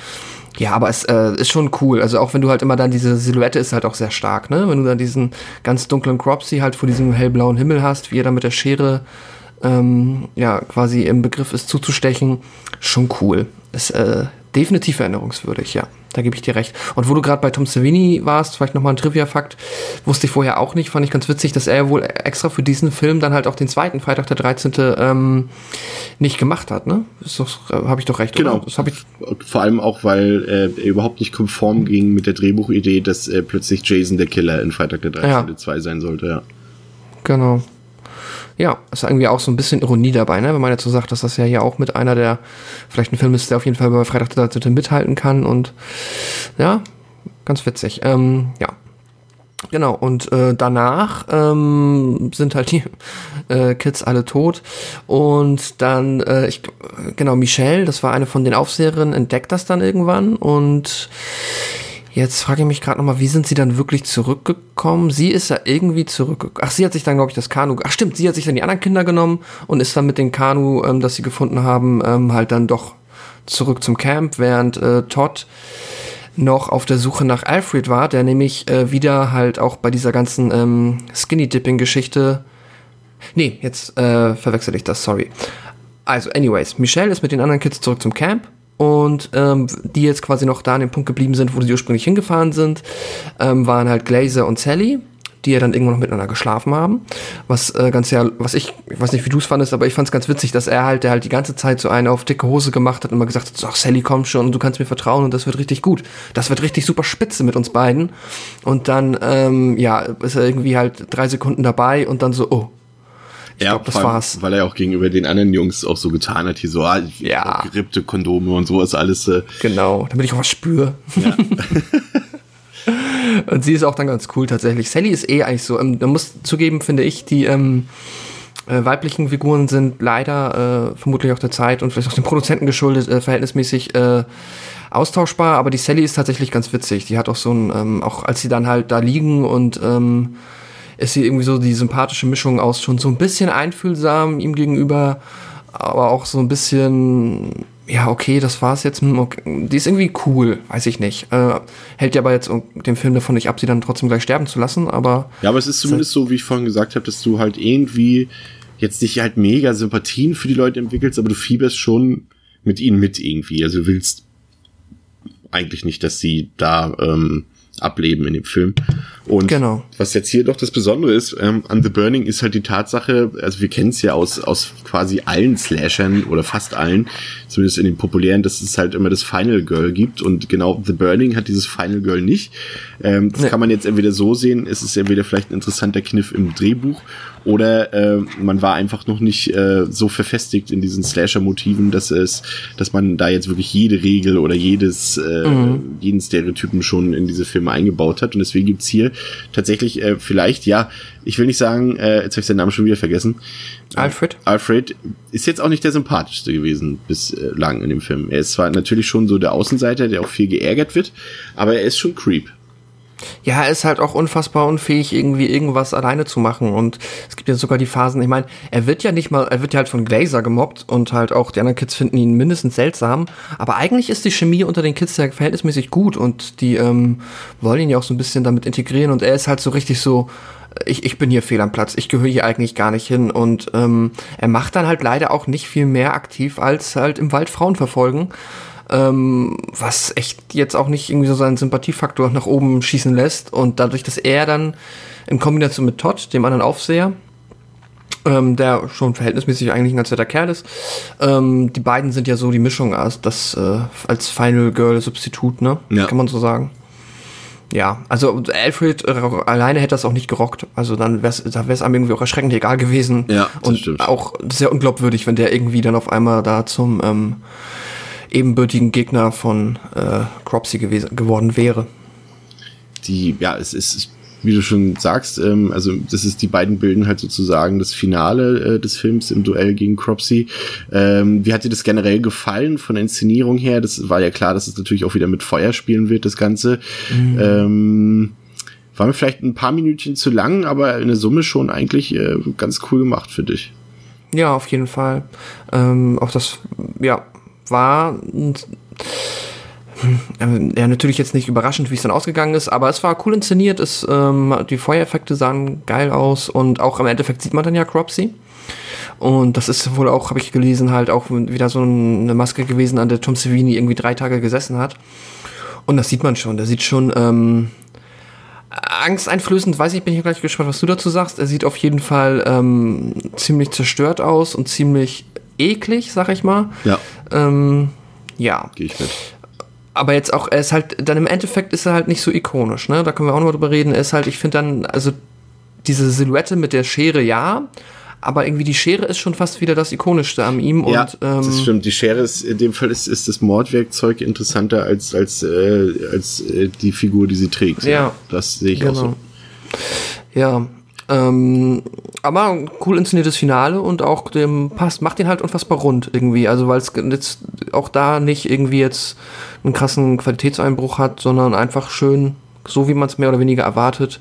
Ja, aber es äh, ist schon cool. Also auch wenn du halt immer dann diese Silhouette ist halt auch sehr stark, ne? Wenn du dann diesen ganz dunklen Cropsy halt vor diesem hellblauen Himmel hast, wie er da mit der Schere ähm, ja quasi im Begriff ist zuzustechen, schon cool. Ist äh, definitiv erinnerungswürdig, ja. Da gebe ich dir recht. Und wo du gerade bei Tom Savini warst, vielleicht nochmal ein Trivia-Fakt, wusste ich vorher auch nicht, fand ich ganz witzig, dass er wohl extra für diesen Film dann halt auch den zweiten Freitag der 13. Ähm, nicht gemacht hat, ne? Äh, habe ich doch recht, genau. Oder? Das habe ich. Vor allem auch, weil äh, er überhaupt nicht konform ging mit der Drehbuchidee, dass äh, plötzlich Jason der Killer in Freitag der 13. Ja. 2 sein sollte, ja. Genau. Ja, ist irgendwie auch so ein bisschen Ironie dabei, ne? wenn man jetzt so sagt, dass das ja hier auch mit einer der, vielleicht ein Film ist, der auf jeden Fall bei Freitag der 13. mithalten kann und ja, ganz witzig. Ähm, ja. Genau, und äh, danach ähm, sind halt die äh, Kids alle tot. Und dann, äh, ich, genau, Michelle, das war eine von den Aufseherinnen, entdeckt das dann irgendwann und Jetzt frage ich mich gerade nochmal, wie sind sie dann wirklich zurückgekommen? Sie ist ja irgendwie zurückgekommen. Ach, sie hat sich dann, glaube ich, das Kanu. Ach stimmt, sie hat sich dann die anderen Kinder genommen und ist dann mit dem Kanu, ähm, das sie gefunden haben, ähm, halt dann doch zurück zum Camp, während äh, Todd noch auf der Suche nach Alfred war, der nämlich äh, wieder halt auch bei dieser ganzen ähm, Skinny-Dipping-Geschichte. Nee, jetzt äh, verwechsel ich das, sorry. Also, anyways, Michelle ist mit den anderen Kids zurück zum Camp und ähm, die jetzt quasi noch da an dem Punkt geblieben sind, wo sie ursprünglich hingefahren sind, ähm, waren halt Glazer und Sally, die ja dann irgendwann noch miteinander geschlafen haben. Was äh, ganz ja, was ich, ich weiß nicht, wie du es fandest, aber ich fand es ganz witzig, dass er halt, der halt die ganze Zeit so eine auf dicke Hose gemacht hat und immer gesagt hat, ach Sally, komm schon, du kannst mir vertrauen und das wird richtig gut. Das wird richtig super spitze mit uns beiden. Und dann, ähm, ja, ist er irgendwie halt drei Sekunden dabei und dann so, oh, ich ja, glaube, das war's. Weil er auch gegenüber den anderen Jungs auch so getan hat, hier so ah, ja. gerippte Kondome und sowas alles. Äh genau, damit ich auch was spüre. Ja. und sie ist auch dann ganz cool tatsächlich. Sally ist eh eigentlich so. Ähm, man muss zugeben, finde ich, die ähm, äh, weiblichen Figuren sind leider äh, vermutlich auch der Zeit und vielleicht auch den Produzenten geschuldet äh, verhältnismäßig äh, austauschbar. Aber die Sally ist tatsächlich ganz witzig. Die hat auch so ein, ähm, auch als sie dann halt da liegen und ähm, ist sie irgendwie so die sympathische Mischung aus schon so ein bisschen einfühlsam ihm gegenüber, aber auch so ein bisschen, ja, okay, das war's jetzt. Hm, okay. Die ist irgendwie cool, weiß ich nicht. Äh, hält ja aber jetzt dem Film davon nicht ab, sie dann trotzdem gleich sterben zu lassen, aber. Ja, aber es ist zumindest so, wie ich vorhin gesagt habe, dass du halt irgendwie jetzt nicht halt mega Sympathien für die Leute entwickelst, aber du fieberst schon mit ihnen mit irgendwie. Also du willst eigentlich nicht, dass sie da ähm, ableben in dem Film. Und Genau. was jetzt hier doch das Besondere ist, ähm, an The Burning ist halt die Tatsache, also wir kennen es ja aus, aus quasi allen Slashern oder fast allen, zumindest in den populären, dass es halt immer das Final Girl gibt und genau The Burning hat dieses Final Girl nicht. Ähm, das Nee. kann man jetzt entweder so sehen, es ist entweder vielleicht ein interessanter Kniff im Drehbuch oder äh, man war einfach noch nicht äh, so verfestigt in diesen Slasher-Motiven, dass es, dass man da jetzt wirklich jede Regel oder jedes, äh, jeden Stereotypen schon in diese Filme eingebaut hat. Und deswegen gibt's hier tatsächlich äh, vielleicht, ja, ich will nicht sagen, äh, jetzt habe ich seinen Namen schon wieder vergessen. Alfred? Alfred ist jetzt auch nicht der sympathischste gewesen bislang in dem Film. Er ist zwar natürlich schon so der Außenseiter, der auch viel geärgert wird, aber er ist schon Creep. Ja, er ist halt auch unfassbar unfähig, irgendwie irgendwas alleine zu machen. Und es gibt ja sogar die Phasen, ich meine, er wird ja nicht mal, er wird ja halt von Glazer gemobbt und halt auch die anderen Kids finden ihn mindestens seltsam. Aber eigentlich ist die Chemie unter den Kids ja verhältnismäßig gut und die ähm, wollen ihn ja auch so ein bisschen damit integrieren und er ist halt so richtig so, ich, ich bin hier fehl am Platz, ich gehöre hier eigentlich gar nicht hin. Und ähm, er macht dann halt leider auch nicht viel mehr aktiv, als halt im Wald Frauen verfolgen ähm, was echt jetzt auch nicht irgendwie so seinen Sympathiefaktor nach oben schießen lässt. Und dadurch, dass er dann in Kombination mit Todd, dem anderen Aufseher, ähm, der schon verhältnismäßig eigentlich ein ganz netter Kerl ist, ähm, die beiden sind ja so die Mischung als das äh, als Final Girl Substitut, ne? Ja. Kann man so sagen. Ja, also Alfred äh, alleine hätte das auch nicht gerockt. Also dann wäre es da wär's einem irgendwie auch erschreckend egal gewesen. Ja, das und stimmt. auch sehr unglaubwürdig, wenn der irgendwie dann auf einmal da zum ähm, ebenbürtigen Gegner von äh, Cropsy gewesen, geworden wäre. die, ja, es ist, wie du schon sagst, ähm, also das ist, die beiden bilden halt sozusagen das Finale äh, des Films im Duell gegen Cropsy. Ähm, wie hat dir das generell gefallen von der Inszenierung her? Das war ja klar, dass es natürlich auch wieder mit Feuer spielen wird, das Ganze. Ähm, war mir vielleicht ein paar Minütchen zu lang, aber in der Summe schon eigentlich äh, ganz cool gemacht für dich. Ja, auf jeden Fall. Ähm, auch das, ja, war ja natürlich jetzt nicht überraschend, wie es dann ausgegangen ist, aber es war cool inszeniert. Es, ähm, die Feuereffekte sahen geil aus und auch im Endeffekt sieht man dann ja Cropsy. Und das ist wohl auch, habe ich gelesen, halt auch wieder so eine Maske gewesen, an der Tom Savini irgendwie drei Tage gesessen hat. Und das sieht man schon. Der sieht schon ähm, angsteinflößend, weiß ich, bin ich gleich gespannt, was du dazu sagst. Er sieht auf jeden Fall ähm, ziemlich zerstört aus und ziemlich eklig, sag ich mal. Ja, Ähm, ja, gehe ich mit. aber jetzt auch, er ist halt, dann im Endeffekt ist er halt nicht so ikonisch, ne? Da können wir auch noch mal drüber reden. Er ist halt, ich finde dann, also diese Silhouette mit der Schere, ja, aber irgendwie die Schere ist schon fast wieder das Ikonischste an ihm ja, und ähm, das stimmt. Die Schere ist in dem Fall ist, ist das Mordwerkzeug interessanter als als äh, als äh, die Figur, die sie trägt. Ja. das sehe ich auch so. Genau. Ja. Ähm, aber ein cool inszeniertes Finale und auch dem passt, macht den halt unfassbar rund irgendwie. Also weil es jetzt auch da nicht irgendwie jetzt einen krassen Qualitätseinbruch hat, sondern einfach schön, so wie man es mehr oder weniger erwartet,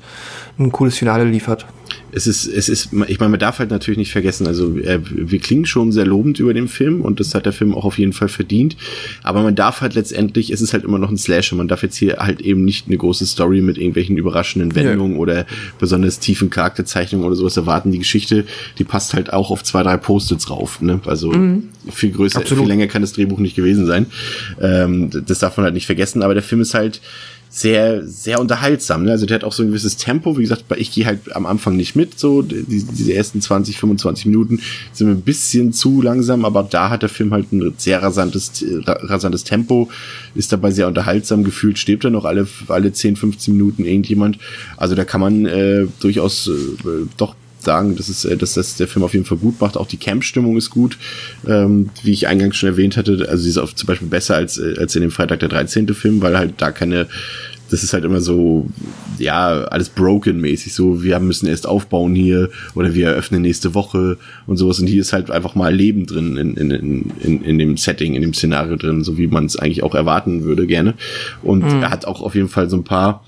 ein cooles Finale liefert. Es ist, es ist, ich meine, man darf halt natürlich nicht vergessen, also äh, wir klingen schon sehr lobend über den Film und das hat der Film auch auf jeden Fall verdient. Aber man darf halt letztendlich, es ist halt immer noch ein Slasher, man darf jetzt hier halt eben nicht eine große Story mit irgendwelchen überraschenden Wendungen oder besonders tiefen Charakterzeichnungen oder sowas erwarten. Die Geschichte, die passt halt auch auf zwei, drei Post-its rauf. Ne? Also viel größer, Absolut. viel länger kann das Drehbuch nicht gewesen sein. Ähm, das darf man halt nicht vergessen. Aber der Film ist halt sehr, sehr unterhaltsam. Ne? Also der hat auch so ein gewisses Tempo. Wie gesagt, ich gehe halt am Anfang nicht mit. So die, diese ersten 20, 25 Minuten sind mir ein bisschen zu langsam, aber da hat der Film halt ein sehr rasantes, äh, rasantes Tempo, ist dabei sehr unterhaltsam. Gefühlt stirbt er noch alle, alle 10, 15 Minuten irgendjemand. Also da kann man äh, durchaus äh, doch sagen, dass, es, äh, dass das der Film auf jeden Fall gut macht. Auch die Camp-Stimmung ist gut, ähm, wie ich eingangs schon erwähnt hatte. Also sie ist auch zum Beispiel besser als, äh, als in dem Freitag der 13. Film, weil halt da keine, das ist halt immer so, ja, alles broken-mäßig, so, wir müssen erst aufbauen hier oder wir eröffnen nächste Woche und sowas. Und hier ist halt einfach mal Leben drin in, in, in, in, in dem Setting, in dem Szenario drin, so wie man es eigentlich auch erwarten würde gerne. Und er hat auch auf jeden Fall so ein paar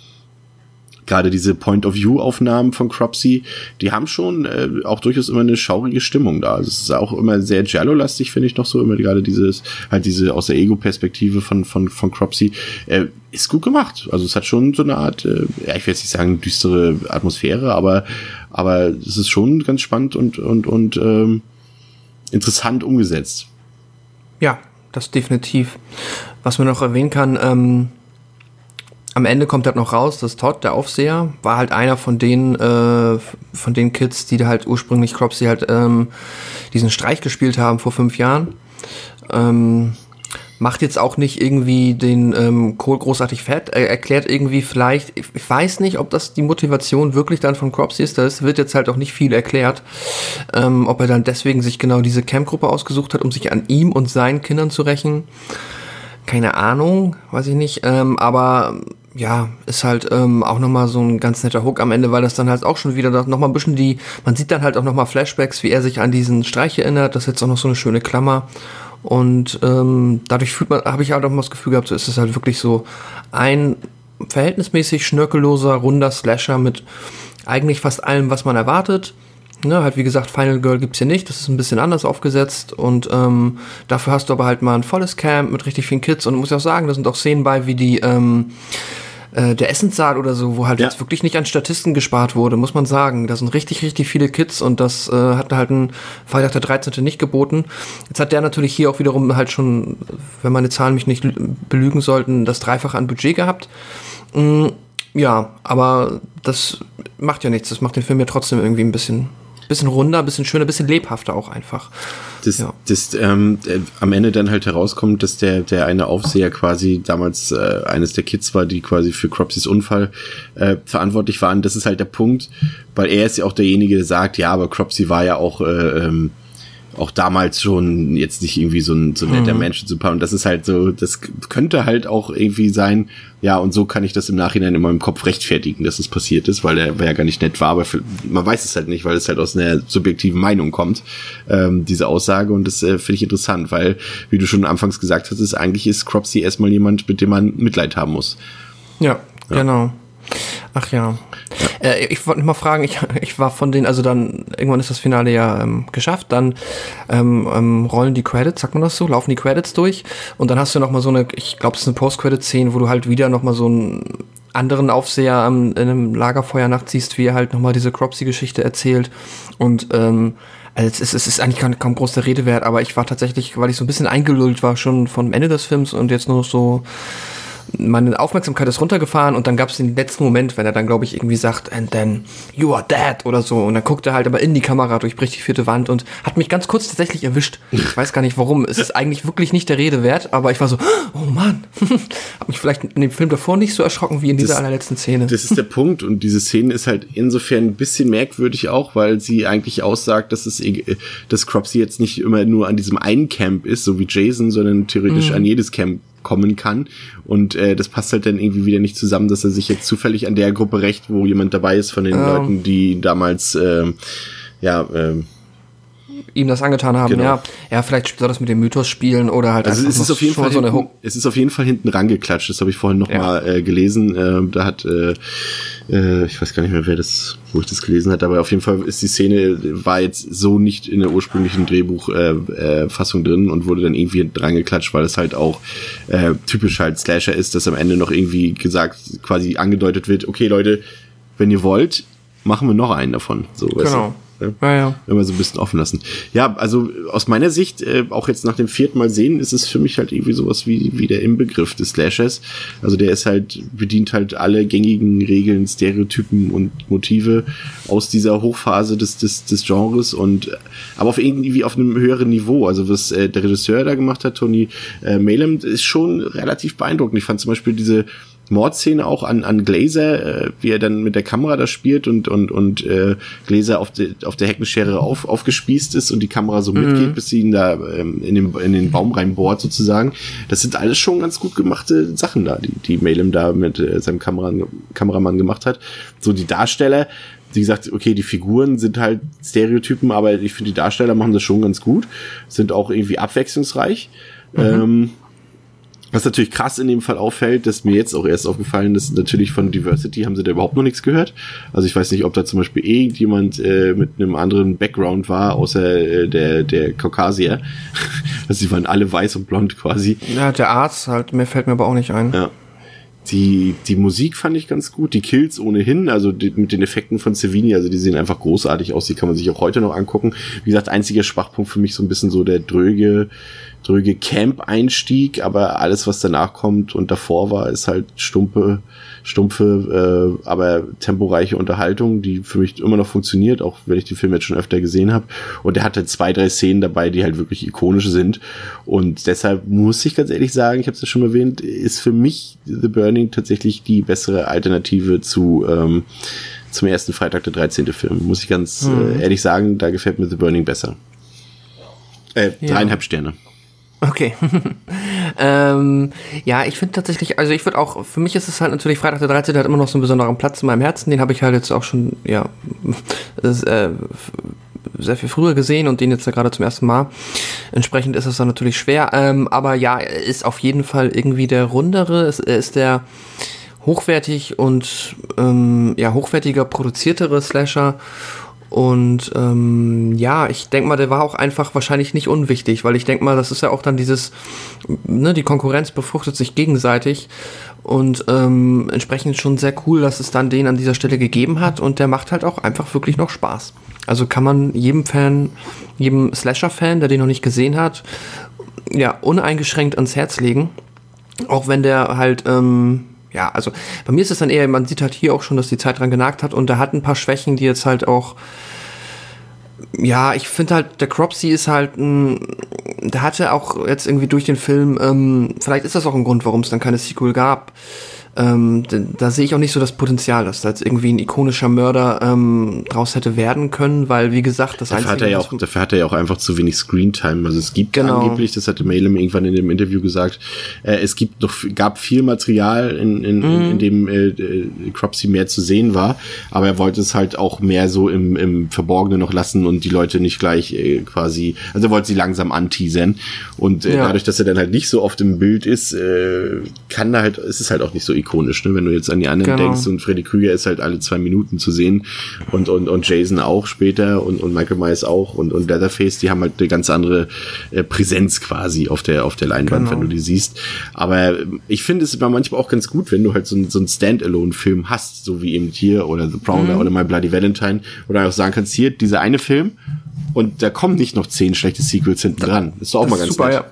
gerade diese Point-of-View-Aufnahmen von Cropsy, die haben schon äh, auch durchaus immer eine schaurige Stimmung da. Also es ist auch immer sehr Giallo-lastig, finde ich noch so, immer gerade dieses, halt diese aus der Ego-Perspektive von, von, von Cropsy, äh, ist gut gemacht. Also es hat schon so eine Art, äh, ja, ich will jetzt nicht sagen düstere Atmosphäre, aber, aber es ist schon ganz spannend und, und, und ähm, interessant umgesetzt. Ja, das definitiv. Was man noch erwähnen kann, ähm, am Ende kommt halt noch raus, dass Todd, der Aufseher, war halt einer von den, äh, von den Kids, die halt ursprünglich Cropsy halt ähm, diesen Streich gespielt haben vor fünf Jahren. Ähm, macht jetzt auch nicht irgendwie den ähm, Kohl großartig fett, er erklärt irgendwie vielleicht, ich, ich weiß nicht, ob das die Motivation wirklich dann von Cropsy ist, das wird jetzt halt auch nicht viel erklärt, ähm, ob er dann deswegen sich genau diese Campgruppe ausgesucht hat, um sich an ihm und seinen Kindern zu rächen. Keine Ahnung, weiß ich nicht, ähm, aber ja, ist halt ähm, auch nochmal so ein ganz netter Hook am Ende, weil das dann halt auch schon wieder nochmal ein bisschen die, man sieht dann halt auch nochmal Flashbacks, wie er sich an diesen Streich erinnert, das ist jetzt auch noch so eine schöne Klammer und ähm, dadurch fühlt man, habe ich halt auch mal das Gefühl gehabt, so ist es halt wirklich so ein verhältnismäßig schnörkelloser, runder Slasher mit eigentlich fast allem, was man erwartet. Ne, halt wie gesagt, Final Girl gibt's hier nicht, das ist ein bisschen anders aufgesetzt und ähm, dafür hast du aber halt mal ein volles Camp mit richtig vielen Kids und muss ich auch sagen, da sind auch Szenen bei, wie die ähm, äh, der Essenssaal oder so, wo halt ja. jetzt wirklich nicht an Statisten gespart wurde, muss man sagen. Da sind richtig, richtig viele Kids und das äh, hat halt ein Freitag der 13. nicht geboten. Jetzt hat der natürlich hier auch wiederum halt schon, wenn meine Zahlen mich nicht belügen sollten, das Dreifache an Budget gehabt. Mm, ja, aber das macht ja nichts. Das macht den Film ja trotzdem irgendwie ein bisschen bisschen runder, bisschen schöner, bisschen lebhafter auch einfach. Das, ja. das ähm, äh, am Ende dann halt herauskommt, dass der, der eine Aufseher quasi damals äh, eines der Kids war, die quasi für Cropsys Unfall äh, verantwortlich waren. Das ist halt der Punkt, weil er ist ja auch derjenige, der sagt, ja, aber Cropsy war ja auch äh, ähm, auch damals schon jetzt nicht irgendwie so ein, so ein netter mhm. Mensch zu Und das ist halt so, das könnte halt auch irgendwie sein, ja, und so kann ich das im Nachhinein in meinem Kopf rechtfertigen, dass es passiert ist, weil er ja gar nicht nett war, aber für, man weiß es halt nicht, weil es halt aus einer subjektiven Meinung kommt, ähm, diese Aussage. Und das äh, finde ich interessant, weil, wie du schon anfangs gesagt hast, ist eigentlich ist Cropsy erstmal jemand, mit dem man Mitleid haben muss. Ja, ja. genau. Ach ja. Äh, ich wollte mal fragen, ich, ich war von denen, also dann, irgendwann ist das Finale ja ähm, geschafft, dann ähm, ähm, rollen die Credits, sagt man das so, laufen die Credits durch und dann hast du nochmal so eine, ich glaube, es ist eine Post-Credit-Szene, wo du halt wieder nochmal so einen anderen Aufseher ähm, in einem Lagerfeuer nachziehst, wie er halt nochmal diese Cropsy-Geschichte erzählt und ähm, also es ist, es ist eigentlich kaum, kaum groß der Rede wert, aber ich war tatsächlich, weil ich so ein bisschen eingelullt war schon vom Ende des Films und jetzt nur so meine Aufmerksamkeit ist runtergefahren und dann gab es den letzten Moment, wenn er dann, glaube ich, irgendwie sagt, and then you are dead oder so. Und dann guckt er halt aber in die Kamera, durchbricht die vierte Wand und hat mich ganz kurz tatsächlich erwischt. Ich weiß gar nicht warum. Es ist eigentlich wirklich nicht der Rede wert, aber ich war so, oh Mann. hab mich vielleicht in dem Film davor nicht so erschrocken wie in dieser das, allerletzten Szene. Das ist der Punkt und diese Szene ist halt insofern ein bisschen merkwürdig auch, weil sie eigentlich aussagt, dass es, dass Cropsy jetzt nicht immer nur an diesem einen Camp ist, so wie Jason, sondern theoretisch mhm. an jedes Camp kommen kann. Und äh, das passt halt dann irgendwie wieder nicht zusammen, dass er sich jetzt zufällig an der Gruppe rächt, wo jemand dabei ist von den ähm. Leuten, die damals äh, ja äh, ihm das angetan haben. Genau. Ja, ja, vielleicht soll das mit dem Mythos spielen oder halt also es ist auf jeden Fall so hinten, es ist auf jeden Fall hinten rangeklatscht. Das habe ich vorhin noch ja. mal äh, gelesen. Äh, da hat äh, äh, ich weiß gar nicht mehr, wer das, wo ich das gelesen hat, aber auf jeden Fall ist die Szene, war jetzt so nicht in der ursprünglichen Drehbuchfassung äh, äh, drin und wurde dann irgendwie dran geklatscht, weil es halt auch äh, typisch halt Slasher ist, dass am Ende noch irgendwie gesagt, quasi angedeutet wird, okay Leute, wenn ihr wollt, machen wir noch einen davon. So, genau. Weißt du? Ne? Ja, ja. Immer so ein bisschen offen lassen. Ja, also aus meiner Sicht, äh, auch jetzt nach dem vierten Mal sehen, ist es für mich halt irgendwie sowas wie, wie der Inbegriff des Slashers. Also der ist halt, bedient halt alle gängigen Regeln, Stereotypen und Motive aus dieser Hochphase des, des, des Genres und aber auf irgendwie auf einem höheren Niveau. Also was äh, der Regisseur da gemacht hat, Tony äh, Malem, ist schon relativ beeindruckend. Ich fand zum Beispiel diese Mordszene auch an, an Glazer, äh, wie er dann mit der Kamera da spielt und, und, und äh, Glazer auf, de, auf der Heckenschere auf, aufgespießt ist und die Kamera so mhm. mitgeht, bis sie ihn da ähm, in, den, in den Baum reinbohrt sozusagen. Das sind alles schon ganz gut gemachte Sachen da, die, die Malem da mit äh, seinem Kamera, Kameramann gemacht hat. So die Darsteller, wie gesagt, okay, die Figuren sind halt Stereotypen, aber ich finde, die Darsteller machen das schon ganz gut, sind auch irgendwie abwechslungsreich. Mhm. Ähm, was natürlich krass in dem Fall auffällt, dass mir jetzt auch erst aufgefallen ist, natürlich von Diversity haben sie da überhaupt noch nichts gehört. Also ich weiß nicht, ob da zum Beispiel irgendjemand äh, mit einem anderen Background war, außer äh, der, der Kaukasier. also sie waren alle weiß und blond quasi. Ja, der Arzt halt, mir fällt mir aber auch nicht ein. Ja. Die, die Musik fand ich ganz gut, die Kills ohnehin, also die, mit den Effekten von Savini, also die sehen einfach großartig aus, die kann man sich auch heute noch angucken. Wie gesagt, einziger Schwachpunkt für mich so ein bisschen so der dröge, dröge Camp-Einstieg, aber alles, was danach kommt und davor war, ist halt stumpe, stumpfe, äh, aber temporeiche Unterhaltung, die für mich immer noch funktioniert, auch wenn ich die Filme jetzt schon öfter gesehen habe. Und er hatte zwei, drei Szenen dabei, die halt wirklich ikonisch sind. Und deshalb muss ich ganz ehrlich sagen, ich habe es ja schon erwähnt, ist für mich The Burning tatsächlich die bessere Alternative zu ähm, zum ersten Freitag der 13. Film. Muss ich ganz mhm. äh, ehrlich sagen, da gefällt mir The Burning besser. Äh, ja. dreieinhalb Sterne. Okay. ähm, ja, ich finde tatsächlich, also ich würde auch, für mich ist es halt natürlich Freitag der 13. hat immer noch so einen besonderen Platz in meinem Herzen. Den habe ich halt jetzt auch schon, ja, das, äh, sehr viel früher gesehen und den jetzt ja gerade zum ersten Mal. Entsprechend ist es dann natürlich schwer. Ähm, aber ja, ist auf jeden Fall irgendwie der rundere. Er ist der hochwertig und ähm, ja, hochwertiger produziertere Slasher und ähm, ja, ich denke mal, der war auch einfach wahrscheinlich nicht unwichtig, weil ich denke mal, das ist ja auch dann dieses, ne, die Konkurrenz befruchtet sich gegenseitig und ähm, entsprechend schon sehr cool, dass es dann den an dieser Stelle gegeben hat und der macht halt auch einfach wirklich noch Spaß. Also kann man jedem Fan, jedem Slasher-Fan, der den noch nicht gesehen hat, ja, uneingeschränkt ans Herz legen. Auch wenn der halt, ähm, ja, also bei mir ist es dann eher, man sieht halt hier auch schon, dass die Zeit dran genagt hat und er hat ein paar Schwächen, die jetzt halt auch ja, ich finde halt, der Cropsy ist halt ein, der hatte auch jetzt irgendwie durch den Film, ähm, vielleicht ist das auch ein Grund, warum es dann keine Sequel gab, ähm, da sehe ich auch nicht so das Potenzial, dass da jetzt irgendwie ein ikonischer Mörder ähm, draus hätte werden können, weil wie gesagt, das dafür Einzige, hat er ja auch, dafür hat er ja auch einfach zu wenig Screentime. Also es gibt genau. angeblich, das hatte Malem irgendwann in dem Interview gesagt, äh, es gibt noch gab viel Material, in, in, mhm. in, in dem äh, äh, Cropsy mehr zu sehen war, aber er wollte es halt auch mehr so im, im Verborgenen noch lassen und die Leute nicht gleich äh, quasi, also er wollte sie langsam anteasern und äh, ja. dadurch, dass er dann halt nicht so oft im Bild ist, äh, kann er halt, ist es halt auch nicht so ikonisch ne? wenn du jetzt an die anderen genau. denkst und Freddy Krüger ist halt alle zwei Minuten zu sehen und, und, und Jason auch später und, und Michael Myers auch und, und Leatherface, die haben halt eine ganz andere äh, Präsenz quasi auf der, auf der Leinwand, genau. wenn du die siehst. Aber ich finde es immer manchmal auch ganz gut, wenn du halt so, ein, so einen Standalone-Film hast, so wie eben hier oder The Prowler mhm. oder My Bloody Valentine, oder auch sagen kannst, hier, dieser eine Film und da kommen nicht noch zehn schlechte Sequels hinten dran. Ist doch auch das mal ganz super, nett. Ja.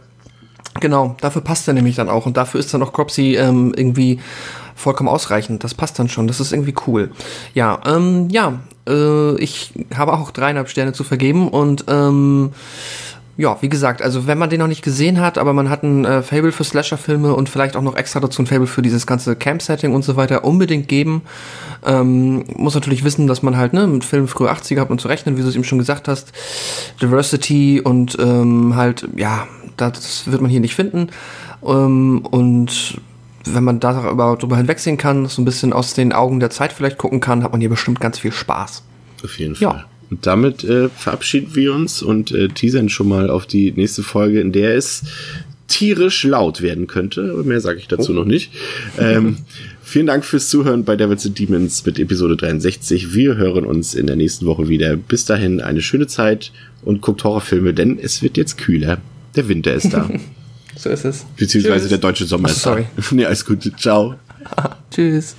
Genau, dafür passt er nämlich dann auch und dafür ist dann auch Cropsy ähm, irgendwie vollkommen ausreichend. Das passt dann schon. Das ist irgendwie cool. Ja, ähm, ja, äh, ich habe auch dreieinhalb Sterne zu vergeben und ähm, ja, wie gesagt, also wenn man den noch nicht gesehen hat, aber man hat ein äh, Fable für Slasher-Filme und vielleicht auch noch extra dazu ein Fable für dieses ganze Camp-Setting und so weiter, unbedingt geben. Ähm, muss natürlich wissen, dass man halt ne, mit Filmen früher 80er hat und zu rechnen, wie du es eben schon gesagt hast. Diversity und ähm, halt, ja, das wird man hier nicht finden. Ähm, und wenn man darüber hinwegsehen kann, so ein bisschen aus den Augen der Zeit vielleicht gucken kann, hat man hier bestimmt ganz viel Spaß. Auf jeden Fall. Ja. Und damit äh, verabschieden wir uns und äh, teasern schon mal auf die nächste Folge, in der es tierisch laut werden könnte. Mehr sage ich dazu oh. noch nicht. Ähm, vielen Dank fürs Zuhören bei Devils and Demons mit Episode 63. Wir hören uns in der nächsten Woche wieder. Bis dahin eine schöne Zeit und guckt Horrorfilme, denn es wird jetzt kühler. Der Winter ist da. so ist es. Beziehungsweise Tschüss. der deutsche Sommer ist sorry. da. nee, alles gut. Ciao. Tschüss.